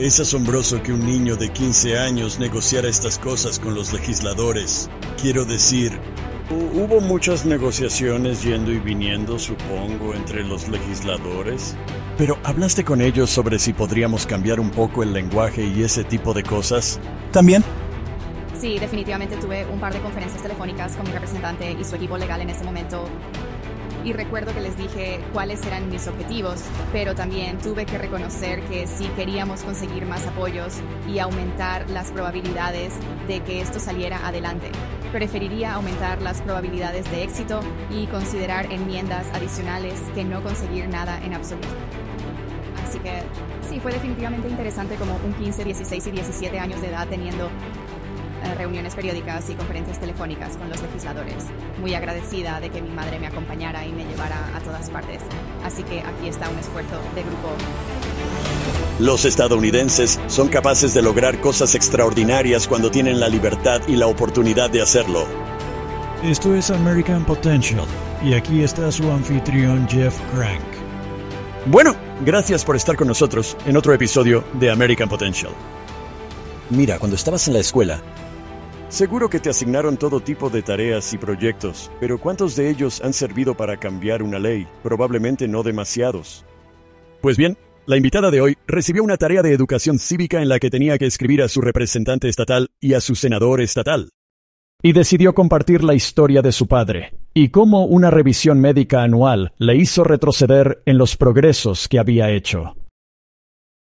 Es asombroso que un niño de 15 años negociara estas cosas con los legisladores. Quiero decir, hubo muchas negociaciones yendo y viniendo, supongo, entre los legisladores. Pero ¿hablaste con ellos sobre si podríamos cambiar un poco el lenguaje y ese tipo de cosas? También. Sí, definitivamente tuve un par de conferencias telefónicas con mi representante y su equipo legal en ese momento y recuerdo que les dije cuáles eran mis objetivos, pero también tuve que reconocer que si queríamos conseguir más apoyos y aumentar las probabilidades de que esto saliera adelante, preferiría aumentar las probabilidades de éxito y considerar enmiendas adicionales que no conseguir nada en absoluto. Así que sí, fue definitivamente interesante como un 15, 16 y 17 años de edad teniendo reuniones periódicas y conferencias telefónicas con los legisladores. Muy agradecida de que mi madre me acompañara y me llevara a todas partes. Así que aquí está un esfuerzo de grupo. Los estadounidenses son capaces de lograr cosas extraordinarias cuando tienen la libertad y la oportunidad de hacerlo. Esto es American Potential y aquí está su anfitrión Jeff Crank. Bueno, gracias por estar con nosotros en otro episodio de American Potential. Mira, cuando estabas en la escuela, Seguro que te asignaron todo tipo de tareas y proyectos, pero ¿cuántos de ellos han servido para cambiar una ley? Probablemente no demasiados. Pues bien, la invitada de hoy recibió una tarea de educación cívica en la que tenía que escribir a su representante estatal y a su senador estatal. Y decidió compartir la historia de su padre, y cómo una revisión médica anual le hizo retroceder en los progresos que había hecho.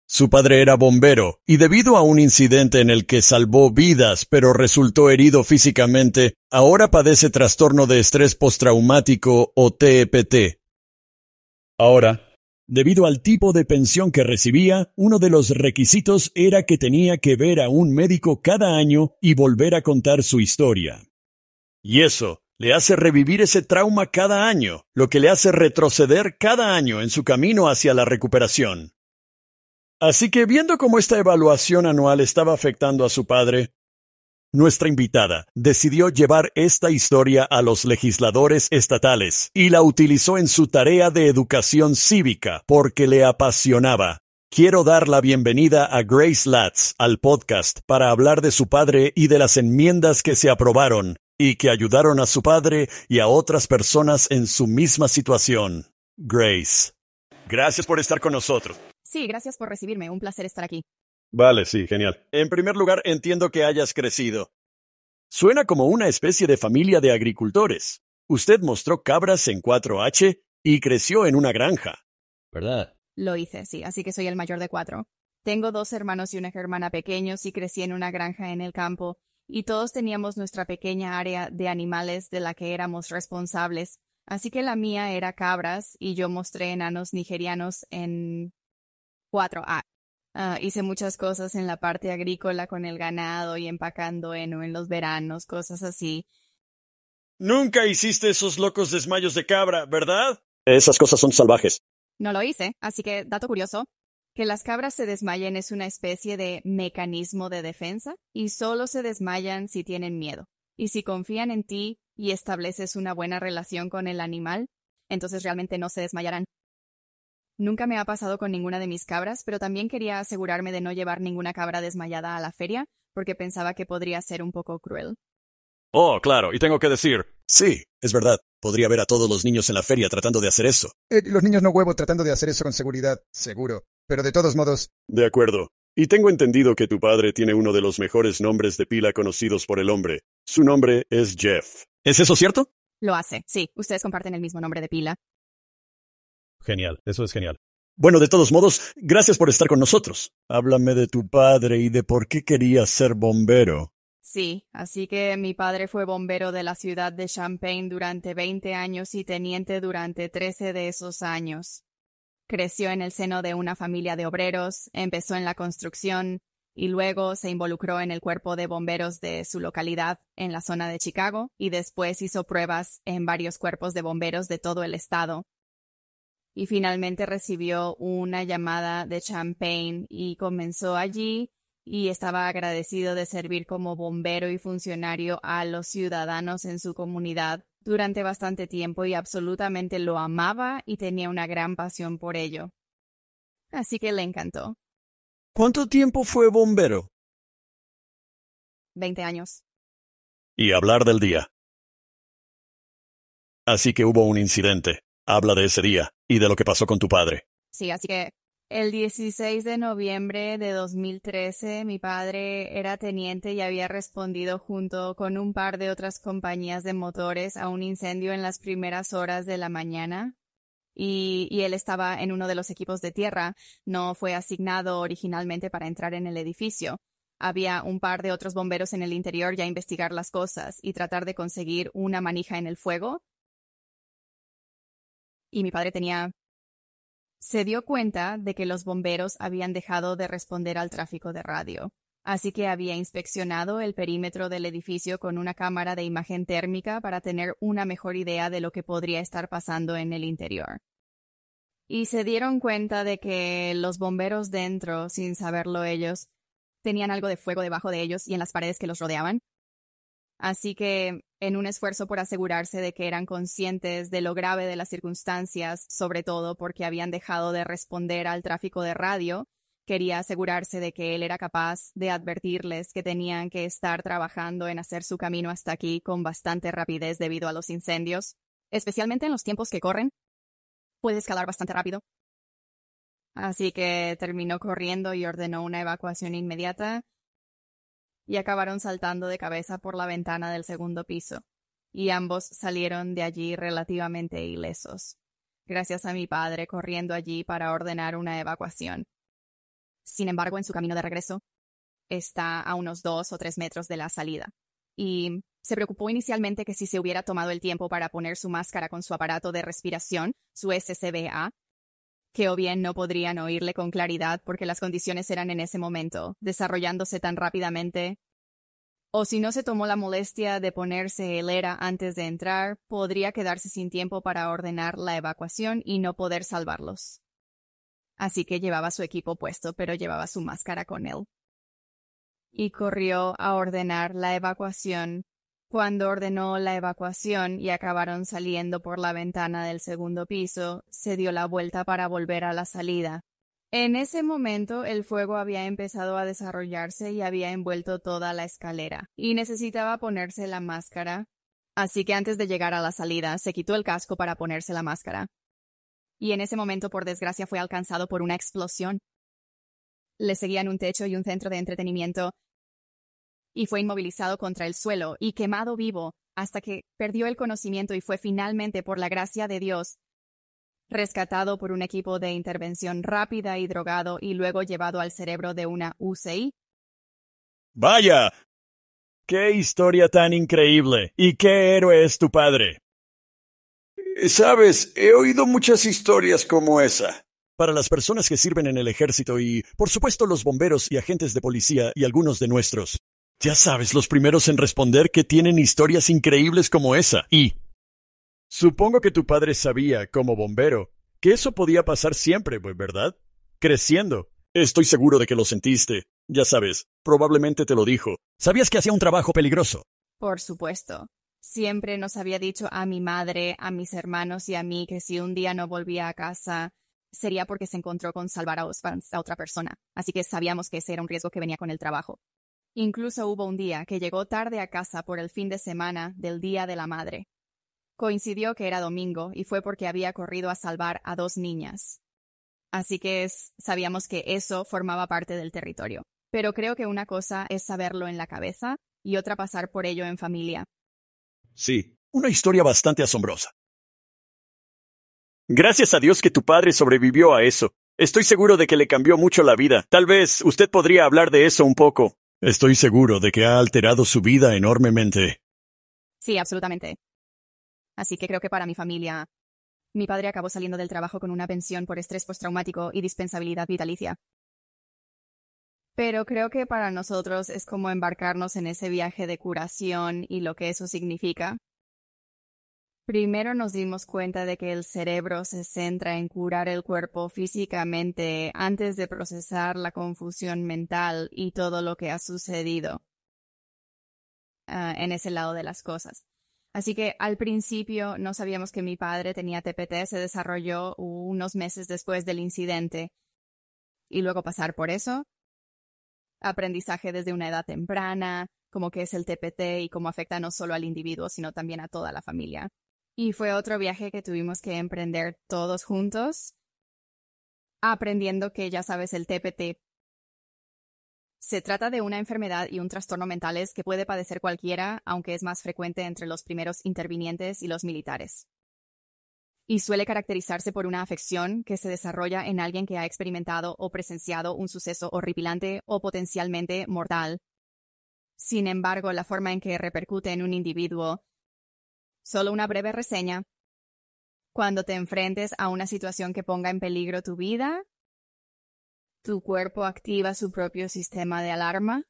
Su padre era bombero, y debido a un incidente en el que salvó vidas pero resultó herido físicamente, ahora padece trastorno de estrés postraumático o TEPT. Ahora, debido al tipo de pensión que recibía, uno de los requisitos era que tenía que ver a un médico cada año y volver a contar su historia. Y eso le hace revivir ese trauma cada año, lo que le hace retroceder cada año en su camino hacia la recuperación. Así que viendo cómo esta evaluación anual estaba afectando a su padre, nuestra invitada decidió llevar esta historia a los legisladores estatales y la utilizó en su tarea de educación cívica porque le apasionaba. Quiero dar la bienvenida a Grace Latz al podcast para hablar de su padre y de las enmiendas que se aprobaron y que ayudaron a su padre y a otras personas en su misma situación. Grace. Gracias por estar con nosotros. Sí, gracias por recibirme. Un placer estar aquí. Vale, sí, genial. En primer lugar, entiendo que hayas crecido. Suena como una especie de familia de agricultores. Usted mostró cabras en 4H y creció en una granja. ¿Verdad? Lo hice, sí, así que soy el mayor de cuatro. Tengo dos hermanos y una hermana pequeños y crecí en una granja en el campo, y todos teníamos nuestra pequeña área de animales de la que éramos responsables. Así que la mía era cabras y yo mostré enanos nigerianos en 4A. Ah, hice muchas cosas en la parte agrícola con el ganado y empacando heno en los veranos, cosas así. Nunca hiciste esos locos desmayos de cabra, ¿verdad? Esas cosas son salvajes. No lo hice, así que, dato curioso, que las cabras se desmayen es una especie de mecanismo de defensa y solo se desmayan si tienen miedo. Y si confían en ti y estableces una buena relación con el animal, entonces realmente no se desmayarán. Nunca me ha pasado con ninguna de mis cabras, pero también quería asegurarme de no llevar ninguna cabra desmayada a la feria, porque pensaba que podría ser un poco cruel. Oh, claro, y tengo que decir. Sí, es verdad. Podría ver a todos los niños en la feria tratando de hacer eso. Eh, los niños no huevo tratando de hacer eso con seguridad, seguro. Pero de todos modos. De acuerdo. Y tengo entendido que tu padre tiene uno de los mejores nombres de pila conocidos por el hombre. Su nombre es Jeff. ¿Es eso cierto? Lo hace, sí. Ustedes comparten el mismo nombre de pila. Genial, eso es genial. Bueno, de todos modos, gracias por estar con nosotros. Háblame de tu padre y de por qué querías ser bombero. Sí, así que mi padre fue bombero de la ciudad de Champaign durante 20 años y teniente durante 13 de esos años. Creció en el seno de una familia de obreros, empezó en la construcción y luego se involucró en el cuerpo de bomberos de su localidad en la zona de Chicago y después hizo pruebas en varios cuerpos de bomberos de todo el estado y finalmente recibió una llamada de Champagne y comenzó allí y estaba agradecido de servir como bombero y funcionario a los ciudadanos en su comunidad durante bastante tiempo y absolutamente lo amaba y tenía una gran pasión por ello. Así que le encantó. ¿Cuánto tiempo fue bombero? Veinte años. Y hablar del día. Así que hubo un incidente. Habla de ese día y de lo que pasó con tu padre. Sí, así que el 16 de noviembre de 2013 mi padre era teniente y había respondido junto con un par de otras compañías de motores a un incendio en las primeras horas de la mañana. Y, él estaba en uno de los equipos de tierra. No fue asignado originalmente para entrar en el edificio. Había un par de otros bomberos en el interior ya a investigar las cosas y tratar de conseguir una manija en el fuego y mi padre tenía... Se dio cuenta de que los bomberos habían dejado de responder al tráfico de radio, así que había inspeccionado el perímetro del edificio con una cámara de imagen térmica para tener una mejor idea de lo que podría estar pasando en el interior. Y se dieron cuenta de que los bomberos dentro, sin saberlo ellos, tenían algo de fuego debajo de ellos y en las paredes que los rodeaban, Así que, en un esfuerzo por asegurarse de que eran conscientes de lo grave de las circunstancias, sobre todo porque habían dejado de responder al tráfico de radio, quería asegurarse de que él era capaz de advertirles que tenían que estar trabajando en hacer su camino hasta aquí con bastante rapidez debido a los incendios, especialmente en los tiempos que corren. Puede escalar bastante rápido. Así que terminó corriendo y ordenó una evacuación inmediata, y acabaron saltando de cabeza por la ventana del segundo piso, y ambos salieron de allí relativamente ilesos, gracias a mi padre corriendo allí para ordenar una evacuación. Sin embargo, en su camino de regreso, está a unos dos o tres metros de la salida, y se preocupó inicialmente que si se hubiera tomado el tiempo para poner su máscara con su aparato de respiración, su SCBA, que o bien no podrían oírle con claridad porque las condiciones eran en ese momento, desarrollándose tan rápidamente, o si no se tomó la molestia de ponerse el era antes de entrar, podría quedarse sin tiempo para ordenar la evacuación y no poder salvarlos. Así que llevaba su equipo puesto, pero llevaba su máscara con él. Y corrió a ordenar la evacuación cuando ordenó la evacuación y acabaron saliendo por la ventana del segundo piso, se dio la vuelta para volver a la salida. En ese momento el fuego había empezado a desarrollarse y había envuelto toda la escalera, y necesitaba ponerse la máscara. Así que antes de llegar a la salida, se quitó el casco para ponerse la máscara. Y en ese momento, por desgracia, fue alcanzado por una explosión. Le seguían un techo y un centro de entretenimiento, y fue inmovilizado contra el suelo y quemado vivo hasta que perdió el conocimiento y fue finalmente, por la gracia de Dios, rescatado por un equipo de intervención rápida y drogado y luego llevado al cerebro de una UCI. Vaya. ¡Qué historia tan increíble! ¿Y qué héroe es tu padre? Sabes, he oído muchas historias como esa. Para las personas que sirven en el ejército y, por supuesto, los bomberos y agentes de policía y algunos de nuestros. Ya sabes, los primeros en responder que tienen historias increíbles como esa. Y... Supongo que tu padre sabía, como bombero, que eso podía pasar siempre, ¿verdad? Creciendo. Estoy seguro de que lo sentiste. Ya sabes, probablemente te lo dijo. Sabías que hacía un trabajo peligroso. Por supuesto. Siempre nos había dicho a mi madre, a mis hermanos y a mí que si un día no volvía a casa, sería porque se encontró con salvar a, a otra persona. Así que sabíamos que ese era un riesgo que venía con el trabajo. Incluso hubo un día que llegó tarde a casa por el fin de semana del Día de la Madre. Coincidió que era domingo y fue porque había corrido a salvar a dos niñas. Así que sabíamos que eso formaba parte del territorio. Pero creo que una cosa es saberlo en la cabeza y otra pasar por ello en familia. Sí, una historia bastante asombrosa. Gracias a Dios que tu padre sobrevivió a eso. Estoy seguro de que le cambió mucho la vida. Tal vez usted podría hablar de eso un poco. Estoy seguro de que ha alterado su vida enormemente. Sí, absolutamente. Así que creo que para mi familia, mi padre acabó saliendo del trabajo con una pensión por estrés postraumático y dispensabilidad vitalicia. Pero creo que para nosotros es como embarcarnos en ese viaje de curación y lo que eso significa. Primero nos dimos cuenta de que el cerebro se centra en curar el cuerpo físicamente antes de procesar la confusión mental y todo lo que ha sucedido ah, en ese lado de las cosas. Así que al principio no sabíamos que mi padre tenía TPT, se desarrolló unos meses después del incidente. Y luego pasar por eso, aprendizaje desde una edad temprana, como que es el TPT y cómo afecta no solo al individuo, sino también a toda la familia. Y fue otro viaje que tuvimos que emprender todos juntos, aprendiendo que ya sabes, el TPT se trata de una enfermedad y un trastorno mentales que puede padecer cualquiera, aunque es más frecuente entre los primeros intervinientes y los militares. Y suele caracterizarse por una afección que se desarrolla en alguien que ha experimentado o presenciado un suceso horripilante o potencialmente mortal. Sin embargo, la forma en que repercute en un individuo Solo una breve reseña. Cuando te enfrentes a una situación que ponga en peligro tu vida, tu cuerpo activa su propio sistema de alarma.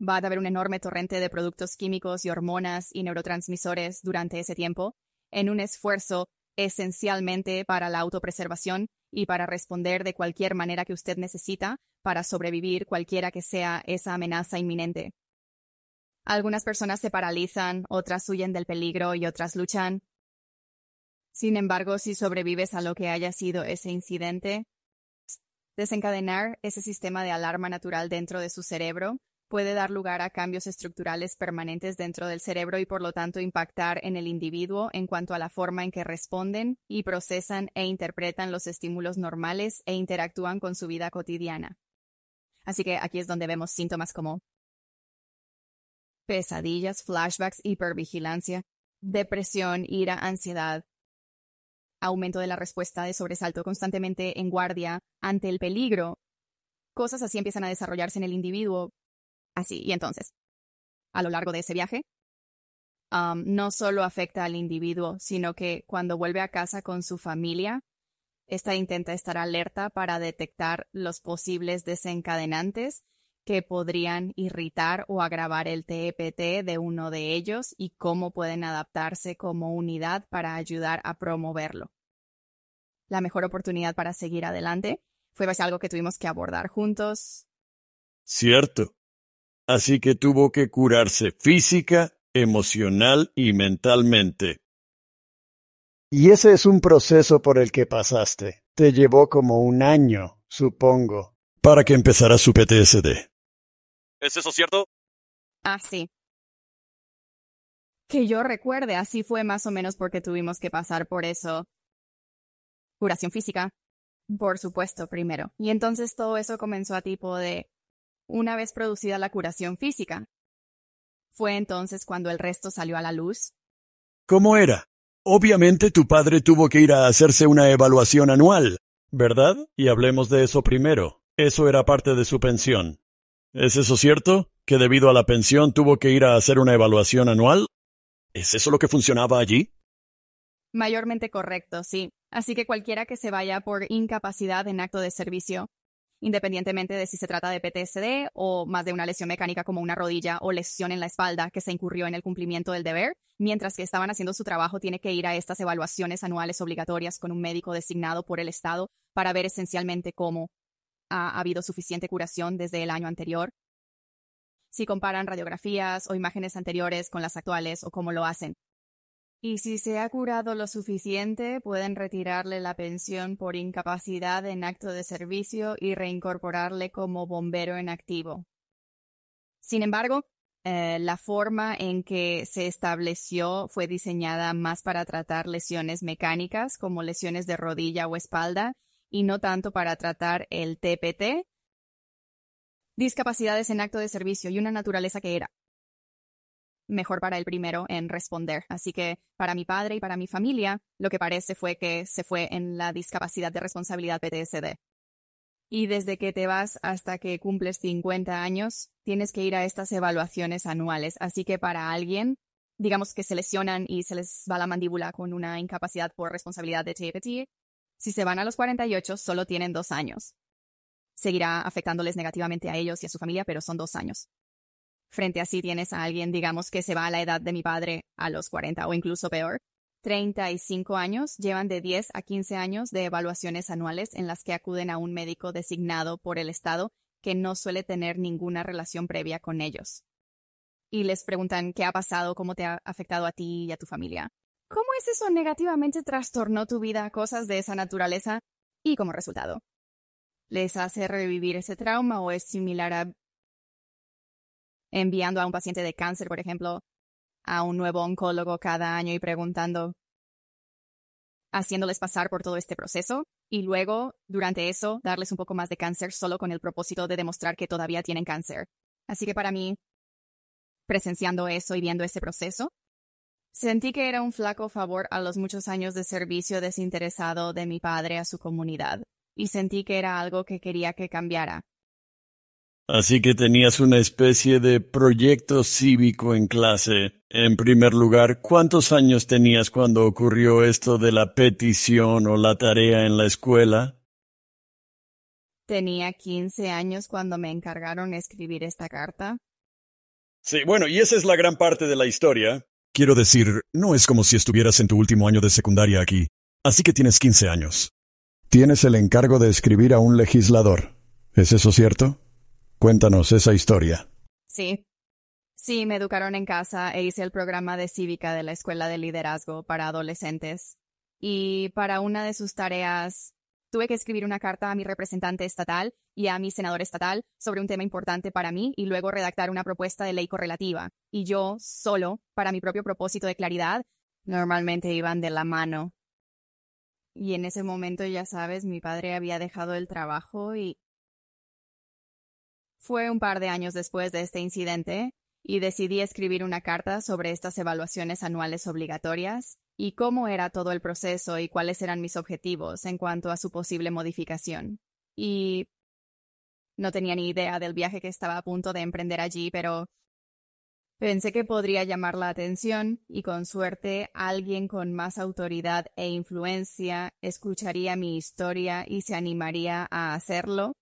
Va a haber un enorme torrente de productos químicos y hormonas y neurotransmisores durante ese tiempo, en un esfuerzo esencialmente para la autopreservación y para responder de cualquier manera que usted necesita para sobrevivir cualquiera que sea esa amenaza inminente. Algunas personas se paralizan, otras huyen del peligro y otras luchan. Sin embargo, si sobrevives a lo que haya sido ese incidente, desencadenar ese sistema de alarma natural dentro de su cerebro puede dar lugar a cambios estructurales permanentes dentro del cerebro y por lo tanto impactar en el individuo en cuanto a la forma en que responden y procesan e interpretan los estímulos normales e interactúan con su vida cotidiana. Así que aquí es donde vemos síntomas como pesadillas, flashbacks, hipervigilancia, depresión, ira, ansiedad, aumento de la respuesta de sobresalto constantemente en guardia ante el peligro. Cosas así empiezan a desarrollarse en el individuo. Así, y entonces, a lo largo de ese viaje, um, no solo afecta al individuo, sino que cuando vuelve a casa con su familia, esta intenta estar alerta para detectar los posibles desencadenantes que podrían irritar o agravar el TEPT de uno de ellos y cómo pueden adaptarse como unidad para ayudar a promoverlo. La mejor oportunidad para seguir adelante fue algo que tuvimos que abordar juntos. Cierto. Así que tuvo que curarse física, emocional y mentalmente. Y ese es un proceso por el que pasaste. Te llevó como un año, supongo. Para que empezara su PTSD. ¿Es eso cierto? Ah, sí. Que yo recuerde, así fue más o menos porque tuvimos que pasar por eso. Curación física, por supuesto, primero. Y entonces todo eso comenzó a tipo de, una vez producida la curación física. Fue entonces cuando el resto salió a la luz. ¿Cómo era? Obviamente tu padre tuvo que ir a hacerse una evaluación anual, ¿verdad? Y hablemos de eso primero. Eso era parte de su pensión. ¿Es eso cierto? ¿Que debido a la pensión tuvo que ir a hacer una evaluación anual? ¿Es eso lo que funcionaba allí? Mayormente correcto, sí. Así que cualquiera que se vaya por incapacidad en acto de servicio, independientemente de si se trata de PTSD o más de una lesión mecánica como una rodilla o lesión en la espalda que se incurrió en el cumplimiento del deber, mientras que estaban haciendo su trabajo, tiene que ir a estas evaluaciones anuales obligatorias con un médico designado por el Estado para ver esencialmente cómo ha habido suficiente curación desde el año anterior. Si comparan radiografías o imágenes anteriores con las actuales o cómo lo hacen. Y si se ha curado lo suficiente, pueden retirarle la pensión por incapacidad en acto de servicio y reincorporarle como bombero en activo. Sin embargo, eh, la forma en que se estableció fue diseñada más para tratar lesiones mecánicas como lesiones de rodilla o espalda y no tanto para tratar el TPT, discapacidades en acto de servicio y una naturaleza que era mejor para el primero en responder. Así que para mi padre y para mi familia, lo que parece fue que se fue en la discapacidad de responsabilidad PTSD. Y desde que te vas hasta que cumples 50 años, tienes que ir a estas evaluaciones anuales. Así que para alguien, digamos que se lesionan y se les va la mandíbula con una incapacidad por responsabilidad de TPT, si se van a los 48, solo tienen dos años. Seguirá afectándoles negativamente a ellos y a su familia, pero son dos años. Frente a si tienes a alguien, digamos, que se va a la edad de mi padre a los 40 o incluso peor, 35 años llevan de 10 a 15 años de evaluaciones anuales en las que acuden a un médico designado por el Estado que no suele tener ninguna relación previa con ellos. Y les preguntan qué ha pasado, cómo te ha afectado a ti y a tu familia. ¿Cómo es eso negativamente trastornó tu vida, cosas de esa naturaleza? Y como resultado, les hace revivir ese trauma o es similar a enviando a un paciente de cáncer, por ejemplo, a un nuevo oncólogo cada año y preguntando, haciéndoles pasar por todo este proceso y luego, durante eso, darles un poco más de cáncer solo con el propósito de demostrar que todavía tienen cáncer. Así que para mí, presenciando eso y viendo ese proceso, sentí que era un flaco favor a los muchos años de servicio desinteresado de mi padre a su comunidad, y sentí que era algo que quería que cambiara. Así que tenías una especie de proyecto cívico en clase. En primer lugar, ¿cuántos años tenías cuando ocurrió esto de la petición o la tarea en la escuela? Tenía quince años cuando me encargaron escribir esta carta. Sí, bueno, y esa es la gran parte de la historia. Quiero decir, no es como si estuvieras en tu último año de secundaria aquí. Así que tienes quince años. Tienes el encargo de escribir a un legislador. ¿Es eso cierto? Cuéntanos esa historia. Sí. Sí, me educaron en casa e hice el programa de cívica de la Escuela de Liderazgo para Adolescentes. Y para una de sus tareas tuve que escribir una carta a mi representante estatal y a mi senador estatal sobre un tema importante para mí y luego redactar una propuesta de ley correlativa. Y yo, solo, para mi propio propósito de claridad, normalmente iban de la mano. Y en ese momento, ya sabes, mi padre había dejado el trabajo y fue un par de años después de este incidente y decidí escribir una carta sobre estas evaluaciones anuales obligatorias y cómo era todo el proceso y cuáles eran mis objetivos en cuanto a su posible modificación. Y no tenía ni idea del viaje que estaba a punto de emprender allí, pero pensé que podría llamar la atención y con suerte alguien con más autoridad e influencia escucharía mi historia y se animaría a hacerlo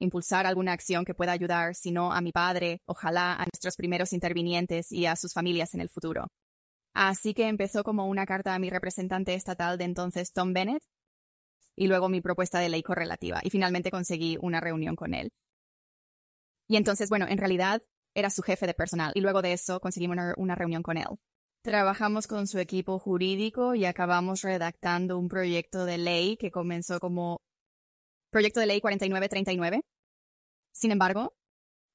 impulsar alguna acción que pueda ayudar, si no a mi padre, ojalá a nuestros primeros intervinientes y a sus familias en el futuro. Así que empezó como una carta a mi representante estatal de entonces, Tom Bennett, y luego mi propuesta de ley correlativa, y finalmente conseguí una reunión con él. Y entonces, bueno, en realidad era su jefe de personal, y luego de eso conseguimos una, reunión con él. Trabajamos con su equipo jurídico y acabamos redactando un proyecto de ley que comenzó como Proyecto de Ley 4939. Sin embargo,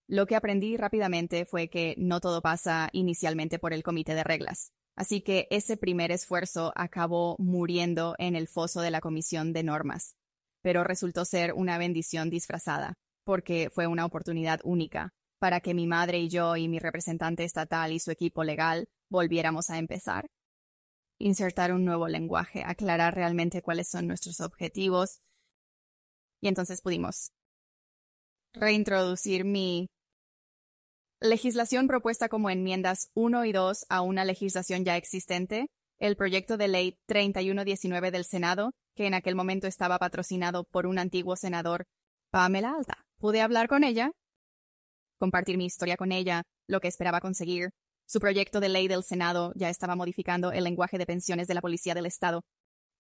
lo que aprendí rápidamente fue que no todo pasa inicialmente por el comité de reglas. Así que ese primer esfuerzo acabó muriendo en el foso de la comisión de normas. Pero resultó ser una bendición disfrazada, porque fue una oportunidad única para que mi madre y yo y mi representante estatal y su equipo legal volviéramos a empezar. Insertar un nuevo lenguaje, aclarar realmente cuáles son nuestros objetivos y entonces pudimos reintroducir mi legislación propuesta como enmiendas 1 y 2 a una legislación ya existente, el proyecto de ley 3119 del Senado, que en aquel momento estaba patrocinado por un antiguo senador, Pamela Alta. Pude hablar con ella, compartir mi historia con ella, lo que esperaba conseguir. Su proyecto de ley del Senado ya estaba modificando el lenguaje de pensiones de la Policía del Estado,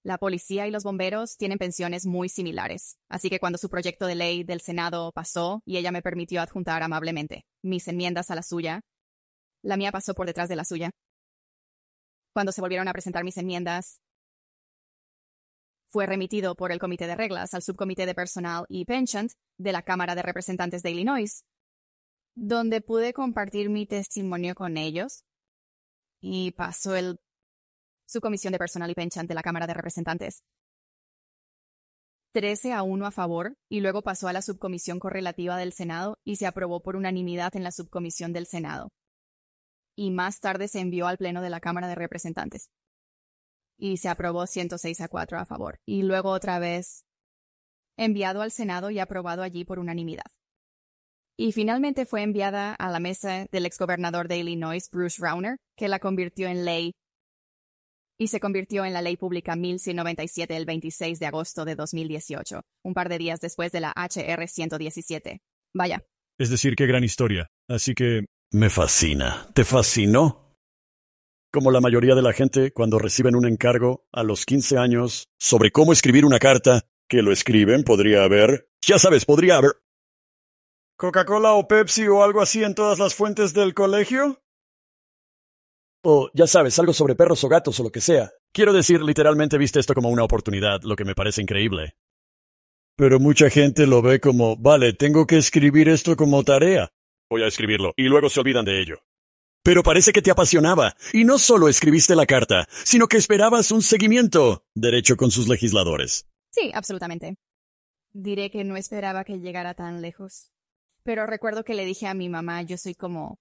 la policía y los bomberos tienen pensiones muy similares, así que cuando su proyecto de ley del Senado pasó y ella me permitió adjuntar amablemente mis enmiendas a la suya, la mía pasó por detrás de la suya. Cuando se volvieron a presentar mis enmiendas, fue remitido por el Comité de Reglas al Subcomité de Personal y Pension de la Cámara de Representantes de Illinois, donde pude compartir mi testimonio con ellos y pasó el su comisión de personal y pension de la Cámara de Representantes. 13 a 1 a favor y luego pasó a la subcomisión correlativa del Senado y se aprobó por unanimidad en la subcomisión del Senado. Y más tarde se envió al Pleno de la Cámara de Representantes. Y se aprobó 106 a 4 a favor. Y luego otra vez enviado al Senado y aprobado allí por unanimidad. Y finalmente fue enviada a la mesa del exgobernador de Illinois, Bruce Rauner, que la convirtió en ley y se convirtió en la Ley Pública 1197 el 26 de agosto de 2018, un par de días después de la HR 117. Vaya. Es decir, qué gran historia. Así que... Me fascina. ¿Te fascinó? Como la mayoría de la gente, cuando reciben un encargo a los 15 años sobre cómo escribir una carta, que lo escriben, podría haber... Ya sabes, podría haber... ¿Coca-Cola o Pepsi o algo así en todas las fuentes del colegio? O, ya sabes, algo sobre perros o gatos o lo que sea. Quiero decir, literalmente viste esto como una oportunidad, lo que me parece increíble. Pero mucha gente lo ve como, vale, tengo que escribir esto como tarea. Voy a escribirlo y luego se olvidan de ello. Pero parece que te apasionaba, y no solo escribiste la carta, sino que esperabas un seguimiento derecho con sus legisladores. Sí, absolutamente. Diré que no esperaba que llegara tan lejos. Pero recuerdo que le dije a mi mamá, yo soy como...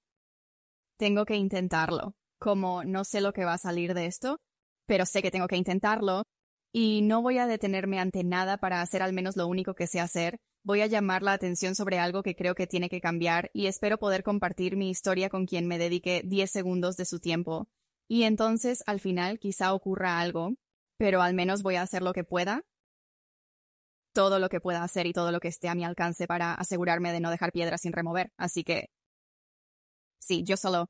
Tengo que intentarlo. Como no sé lo que va a salir de esto, pero sé que tengo que intentarlo, y no voy a detenerme ante nada para hacer al menos lo único que sé hacer, voy a llamar la atención sobre algo que creo que tiene que cambiar y espero poder compartir mi historia con quien me dedique 10 segundos de su tiempo. Y entonces, al final, quizá ocurra algo, pero al menos voy a hacer lo que pueda, todo lo que pueda hacer y todo lo que esté a mi alcance para asegurarme de no dejar piedras sin remover. Así que... Sí, yo solo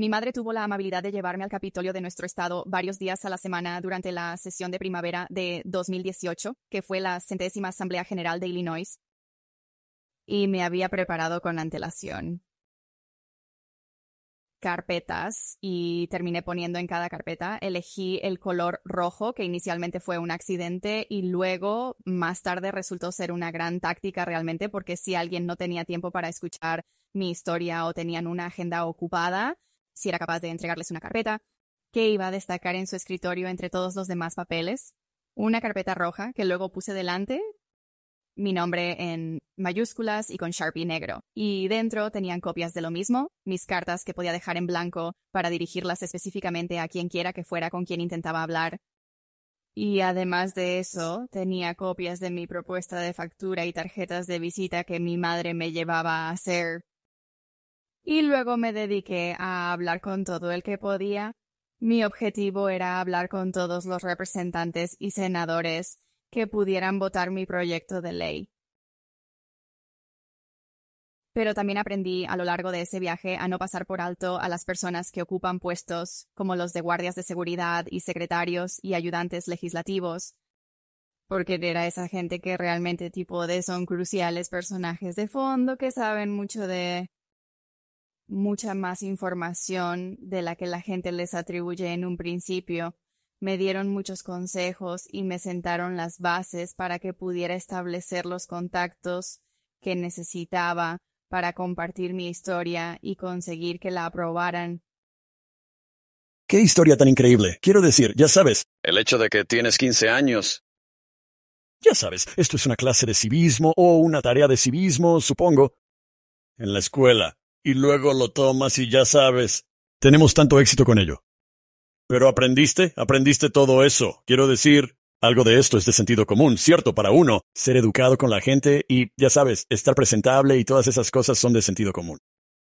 mi madre tuvo la amabilidad de llevarme al Capitolio de nuestro estado varios días a la semana durante la sesión de primavera de 2018, que fue la centésima Asamblea General de Illinois, y me había preparado con antelación carpetas y terminé poniendo en cada carpeta. Elegí el color rojo, que inicialmente fue un accidente y luego más tarde resultó ser una gran táctica realmente, porque si alguien no tenía tiempo para escuchar mi historia o tenían una agenda ocupada, si era capaz de entregarles una carpeta, que iba a destacar en su escritorio entre todos los demás papeles, una carpeta roja que luego puse delante, mi nombre en mayúsculas y con Sharpie negro, y dentro tenían copias de lo mismo, mis cartas que podía dejar en blanco para dirigirlas específicamente a quien quiera que fuera con quien intentaba hablar. Y además de eso, tenía copias de mi propuesta de factura y tarjetas de visita que mi madre me llevaba a hacer y luego me dediqué a hablar con todo el que podía. Mi objetivo era hablar con todos los representantes y senadores que pudieran votar mi proyecto de ley. Pero también aprendí a lo largo de ese viaje a no pasar por alto a las personas que ocupan puestos como los de guardias de seguridad y secretarios y ayudantes legislativos, porque era esa gente que realmente tipo de son cruciales personajes de fondo que saben mucho de mucha más información de la que la gente les atribuye en un principio. Me dieron muchos consejos y me sentaron las bases para que pudiera establecer los contactos que necesitaba para compartir mi historia y conseguir que la aprobaran. ¡Qué historia tan increíble! Quiero decir, ya sabes. El hecho de que tienes 15 años. Ya sabes, esto es una clase de civismo o una tarea de civismo, supongo. En la escuela y luego lo tomas y ya sabes. Tenemos tanto éxito con ello. Pero aprendiste, aprendiste todo eso. Quiero decir, algo de esto es de sentido común, cierto, para uno, ser educado con la gente y, ya sabes, estar presentable y todas esas cosas son de sentido común.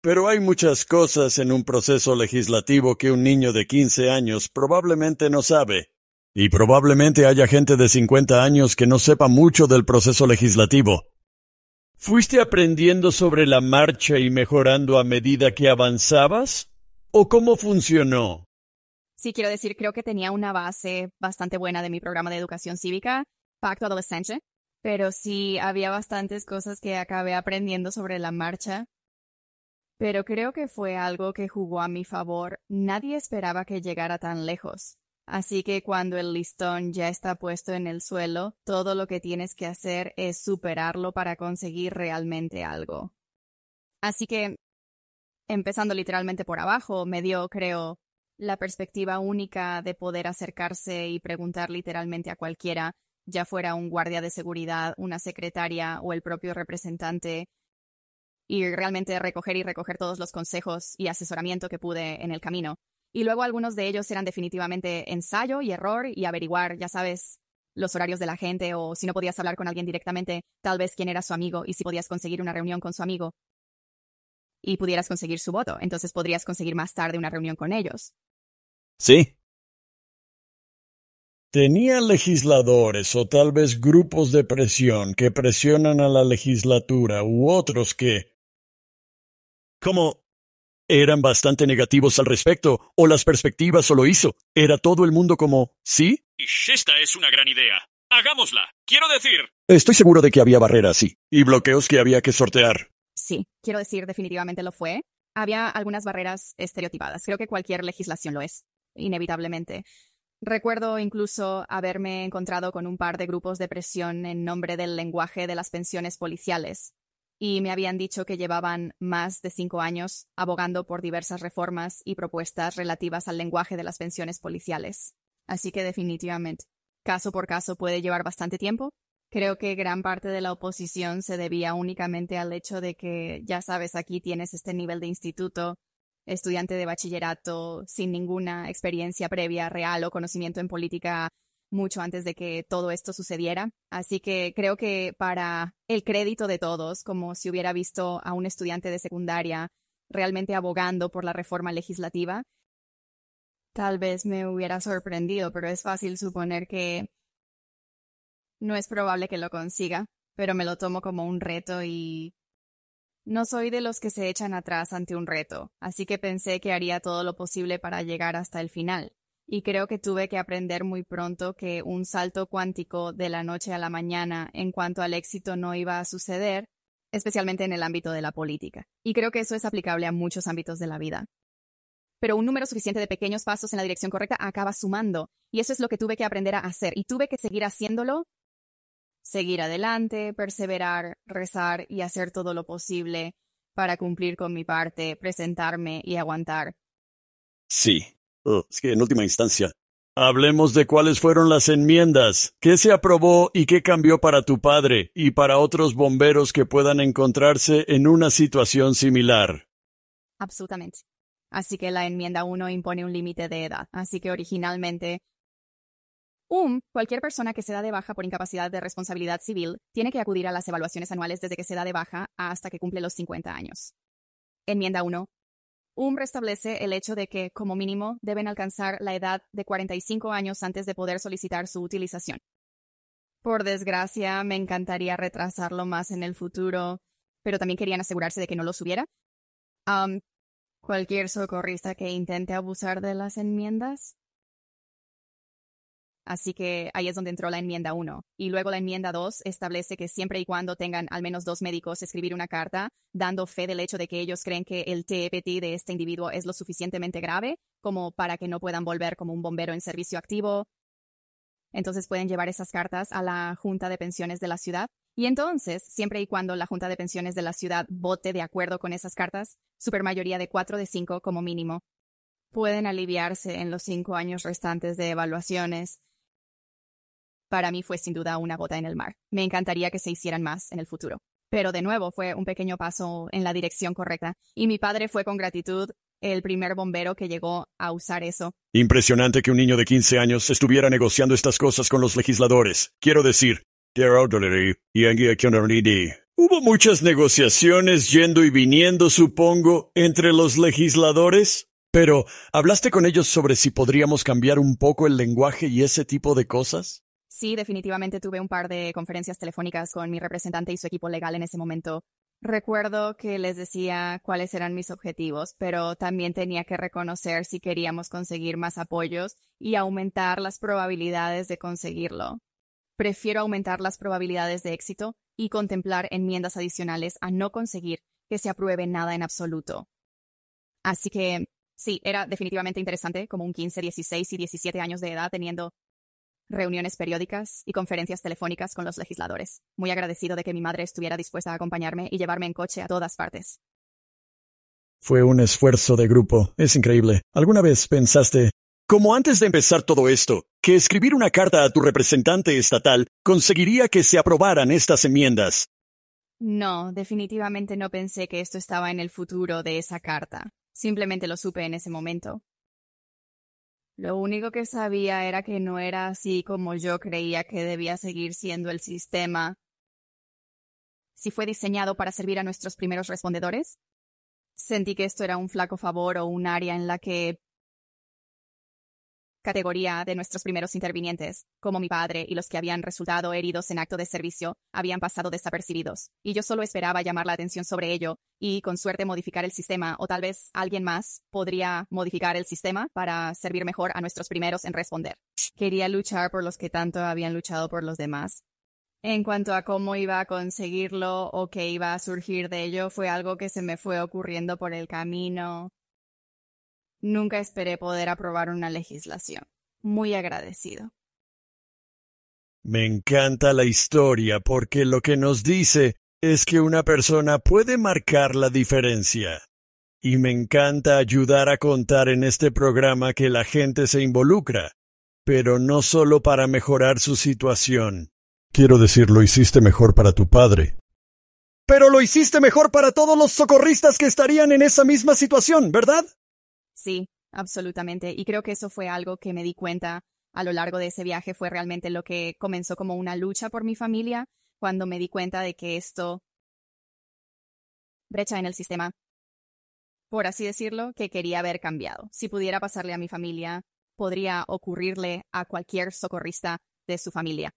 Pero hay muchas cosas en un proceso legislativo que un niño de 15 años probablemente no sabe. Y probablemente haya gente de 50 años que no sepa mucho del proceso legislativo. ¿Fuiste aprendiendo sobre la marcha y mejorando a medida que avanzabas? ¿O cómo funcionó? Sí, quiero decir, creo que tenía una base bastante buena de mi programa de educación cívica, Pacto Adolescente, pero sí había bastantes cosas que acabé aprendiendo sobre la marcha. Pero creo que fue algo que jugó a mi favor. Nadie esperaba que llegara tan lejos. Así que cuando el listón ya está puesto en el suelo, todo lo que tienes que hacer es superarlo para conseguir realmente algo. Así que, empezando literalmente por abajo, me dio, creo, la perspectiva única de poder acercarse y preguntar literalmente a cualquiera, ya fuera un guardia de seguridad, una secretaria o el propio representante, y realmente recoger y recoger todos los consejos y asesoramiento que pude en el camino. Y luego algunos de ellos eran definitivamente ensayo y error y averiguar, ya sabes, los horarios de la gente o si no podías hablar con alguien directamente, tal vez quién era su amigo y si podías conseguir una reunión con su amigo y pudieras conseguir su voto, entonces podrías conseguir más tarde una reunión con ellos. Sí. Tenía legisladores o tal vez grupos de presión que presionan a la legislatura u otros que... Como eran bastante negativos al respecto, o las perspectivas o lo hizo. Era todo el mundo como, ¿sí? esta es una gran idea. Hagámosla. Quiero decir. Estoy seguro de que había barreras, sí, y bloqueos que había que sortear. Sí, quiero decir, definitivamente lo fue. Había algunas barreras estereotipadas. Creo que cualquier legislación lo es, inevitablemente. Recuerdo incluso haberme encontrado con un par de grupos de presión en nombre del lenguaje de las pensiones policiales, y me habían dicho que llevaban más de cinco años abogando por diversas reformas y propuestas relativas al lenguaje de las pensiones policiales. Así que definitivamente, caso por caso puede llevar bastante tiempo. Creo que gran parte de la oposición se debía únicamente al hecho de que, ya sabes, aquí tienes este nivel de instituto, estudiante de bachillerato, sin ninguna experiencia previa real o conocimiento en política mucho antes de que todo esto sucediera. Así que creo que para el crédito de todos, como si hubiera visto a un estudiante de secundaria realmente abogando por la reforma legislativa, tal vez me hubiera sorprendido, pero es fácil suponer que no es probable que lo consiga, pero me lo tomo como un reto y no soy de los que se echan atrás ante un reto, así que pensé que haría todo lo posible para llegar hasta el final y creo que tuve que aprender muy pronto que un salto cuántico de la noche a la mañana en cuanto al éxito no iba a suceder, especialmente en el ámbito de la política. Y creo que eso es aplicable a muchos ámbitos de la vida. Pero un número suficiente de pequeños pasos en la dirección correcta acaba sumando, y eso es lo que tuve que aprender a hacer, y tuve que seguir haciéndolo, seguir adelante, perseverar, rezar y hacer todo lo posible para cumplir con mi parte, presentarme y aguantar. Sí, Oh, es que en última instancia, hablemos de cuáles fueron las enmiendas, qué se aprobó y qué cambió para tu padre y para otros bomberos que puedan encontrarse en una situación similar. Absolutamente. Así que la enmienda 1 impone un límite de edad. Así que originalmente Um, cualquier persona que se da de baja por incapacidad de responsabilidad civil tiene que acudir a las evaluaciones anuales desde que se da de baja hasta que cumple los 50 años. Enmienda 1. UM restablece el hecho de que, como mínimo, deben alcanzar la edad de 45 años antes de poder solicitar su utilización. Por desgracia, me encantaría retrasarlo más en el futuro, pero también querían asegurarse de que no lo subiera. cualquier socorrista que intente abusar de las enmiendas Así que ahí es donde entró la enmienda 1. Y luego la enmienda 2 establece que siempre y cuando tengan al menos dos médicos escribir una carta dando fe del hecho de que ellos creen que el TEPT de este individuo es lo suficientemente grave como para que no puedan volver como un bombero en servicio activo. Entonces pueden llevar esas cartas a la Junta de Pensiones de la ciudad. Y entonces, siempre y cuando la Junta de Pensiones de la ciudad vote de acuerdo con esas cartas, supermayoría de 4 de 5 como mínimo, pueden aliviarse en los cinco años restantes de evaluaciones para mí fue sin duda una gota en el mar. Me encantaría que se hicieran más en el futuro. Pero de nuevo fue un pequeño paso en la dirección correcta. Y mi padre fue con gratitud el primer bombero que llegó a usar eso. Impresionante que un niño de 15 años estuviera negociando estas cosas con los legisladores. Quiero decir, Hubo muchas negociaciones yendo y viniendo, supongo, entre los legisladores. Pero, ¿hablaste con ellos sobre si podríamos cambiar un poco el lenguaje y ese tipo de cosas? Sí, definitivamente tuve un par de conferencias telefónicas con mi representante y su equipo legal en ese momento. Recuerdo que les decía cuáles eran mis objetivos, pero también tenía que reconocer si queríamos conseguir más apoyos y aumentar las probabilidades de conseguirlo. Prefiero aumentar las probabilidades de éxito y contemplar enmiendas adicionales a no conseguir que se apruebe nada en absoluto. Así que sí, era definitivamente interesante como un 15, 16 y 17 años de edad teniendo reuniones periódicas y conferencias telefónicas con los legisladores. Muy agradecido de que mi madre estuviera dispuesta a acompañarme y llevarme en coche a todas partes. Fue un esfuerzo de grupo. Es increíble. ¿Alguna vez pensaste, como antes de empezar todo esto, que escribir una carta a tu representante estatal conseguiría que se aprobaran estas enmiendas? No, definitivamente no pensé que esto estaba en el futuro de esa carta. Simplemente lo supe en ese momento. Lo único que sabía era que no era así como yo creía que debía seguir siendo el sistema. Si fue diseñado para servir a nuestros primeros respondedores, sentí que esto era un flaco favor o un área en la que categoría de nuestros primeros intervinientes, como mi padre y los que habían resultado heridos en acto de servicio, habían pasado desapercibidos, y yo solo esperaba llamar la atención sobre ello y, con suerte, modificar el sistema, o tal vez alguien más podría modificar el sistema para servir mejor a nuestros primeros en responder. Quería luchar por los que tanto habían luchado por los demás. En cuanto a cómo iba a conseguirlo o qué iba a surgir de ello, fue algo que se me fue ocurriendo por el camino Nunca esperé poder aprobar una legislación. muy agradecido. Me encanta la historia porque lo que nos dice es que una persona puede marcar la diferencia. Y me encanta ayudar a contar en este programa que la gente se involucra, pero no solo para mejorar su situación. Quiero decir, lo hiciste mejor para tu padre. Pero lo hiciste mejor para todos los socorristas que estarían en esa misma situación, ¿verdad? Sí, absolutamente. Y creo que eso fue algo que me di cuenta a lo largo de ese viaje. Fue realmente lo que comenzó como una lucha por mi familia, cuando me di cuenta de que esto brecha en el sistema, por así decirlo, que quería haber cambiado. Si pudiera pasarle a mi familia, podría ocurrirle a cualquier socorrista de su familia.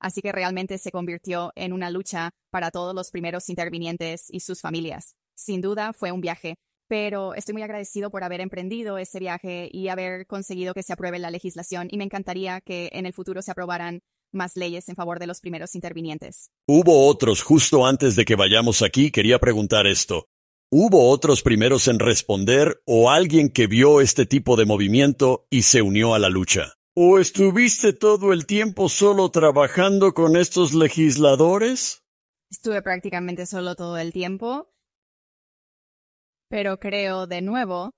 Así que realmente se convirtió en una lucha para todos los primeros intervinientes y sus familias. Sin duda fue un viaje, pero estoy muy agradecido por haber emprendido ese viaje y haber conseguido que se apruebe la legislación y me encantaría que en el futuro se aprobaran más leyes en favor de los primeros intervinientes. Hubo otros justo antes de que vayamos aquí, quería preguntar esto. ¿Hubo otros primeros en responder o alguien que vio este tipo de movimiento y se unió a la lucha? ¿O estuviste todo el tiempo solo trabajando con estos legisladores? Estuve prácticamente solo todo el tiempo. Pero creo, de nuevo,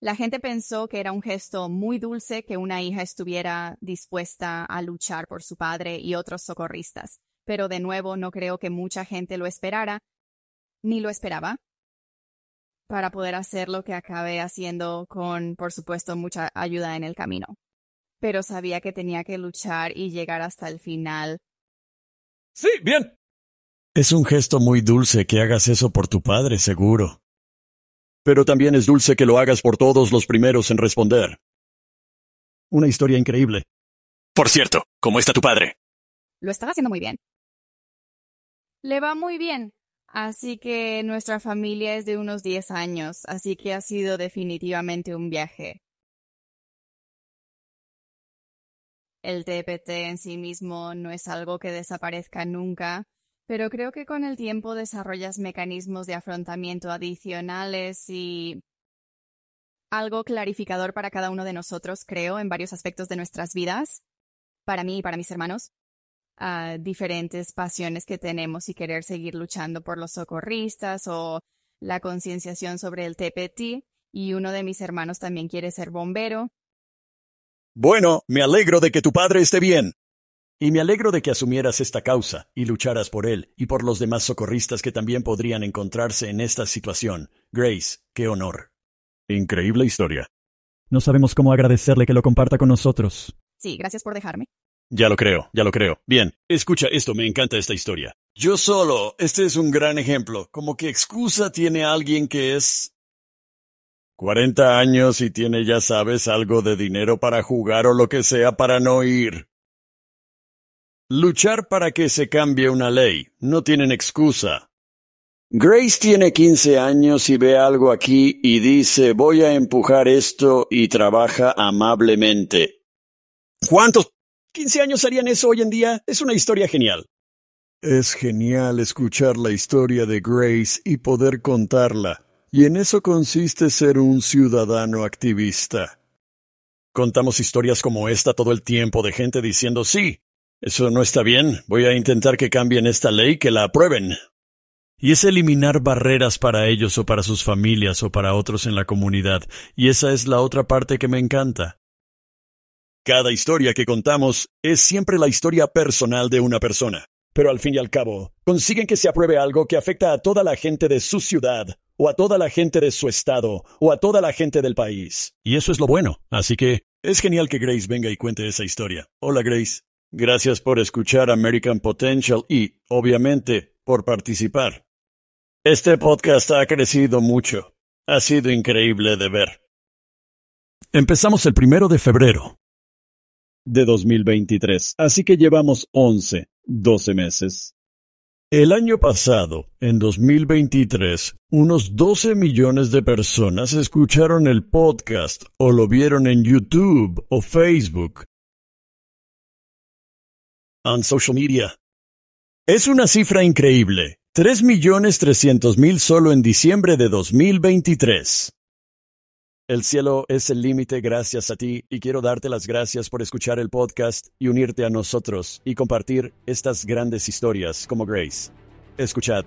la gente pensó que era un gesto muy dulce que una hija estuviera dispuesta a luchar por su padre y otros socorristas. Pero de nuevo, no creo que mucha gente lo esperara, ni lo esperaba, para poder hacer lo que acabé haciendo con, por supuesto, mucha ayuda en el camino pero sabía que tenía que luchar y llegar hasta el final. Sí, bien. Es un gesto muy dulce que hagas eso por tu padre, seguro. Pero también es dulce que lo hagas por todos los primeros en responder. Una historia increíble. Por cierto, ¿cómo está tu padre? Lo estaba haciendo muy bien. Le va muy bien. Así que nuestra familia es de unos 10 años, así que ha sido definitivamente un viaje. El TPT en sí mismo no es algo que desaparezca nunca, pero creo que con el tiempo desarrollas mecanismos de afrontamiento adicionales y algo clarificador para cada uno de nosotros, creo, en varios aspectos de nuestras vidas, para mí y para mis hermanos, diferentes pasiones que tenemos y querer seguir luchando por los socorristas o la concienciación sobre el TPT, y uno de mis hermanos también quiere ser bombero, bueno, me alegro de que tu padre esté bien. Y me alegro de que asumieras esta causa y lucharas por él y por los demás socorristas que también podrían encontrarse en esta situación. Grace, qué honor. Increíble historia. No sabemos cómo agradecerle que lo comparta con nosotros. Sí, gracias por dejarme. Ya lo creo, ya lo creo. Bien, escucha esto, me encanta esta historia. Yo solo, este es un gran ejemplo, como que excusa tiene alguien que es 40 años y tiene, ya sabes, algo de dinero para jugar o lo que sea para no ir. Luchar para que se cambie una ley. No tienen excusa. Grace tiene 15 años y ve algo aquí y dice voy a empujar esto y trabaja amablemente. ¿Cuántos 15 años harían eso hoy en día? Es una historia genial. Es genial escuchar la historia de Grace y poder contarla. Y en eso consiste ser un ciudadano activista. Contamos historias como esta todo el tiempo de gente diciendo sí, eso no está bien, voy a intentar que cambien esta ley, que la aprueben. Y es eliminar barreras para ellos o para sus familias o para otros en la comunidad, y esa es la otra parte que me encanta. Cada historia que contamos es siempre la historia personal de una persona, pero al fin y al cabo, consiguen que se apruebe algo que afecta a toda la gente de su ciudad o a toda la gente de su estado, o a toda la gente del país. Y eso es lo bueno. Así que es genial que Grace venga y cuente esa historia. Hola Grace. Gracias por escuchar American Potential y, obviamente, por participar. Este podcast ha crecido mucho. Ha sido increíble de ver. Empezamos el primero de febrero de 2023, así que llevamos 11, 12 meses. El año pasado, en 2023, unos 12 millones de personas escucharon el podcast o lo vieron en YouTube o Facebook. Social media. Es una cifra increíble. 3 millones 300 mil solo en diciembre de 2023. El cielo es el límite gracias a ti y quiero darte las gracias por escuchar el podcast y unirte a nosotros y compartir estas grandes historias como Grace. Escuchad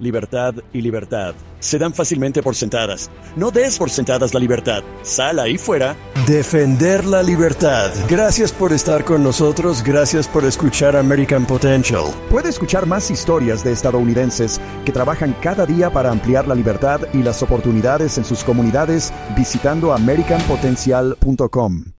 libertad y libertad se dan fácilmente por sentadas. No des por sentadas la libertad. Sal ahí fuera. Defender la libertad. Gracias por estar con nosotros. Gracias por escuchar American Potential. Puede escuchar más historias de estadounidenses que trabajan cada día para ampliar la libertad y las oportunidades en sus comunidades visitando americanpotential.com.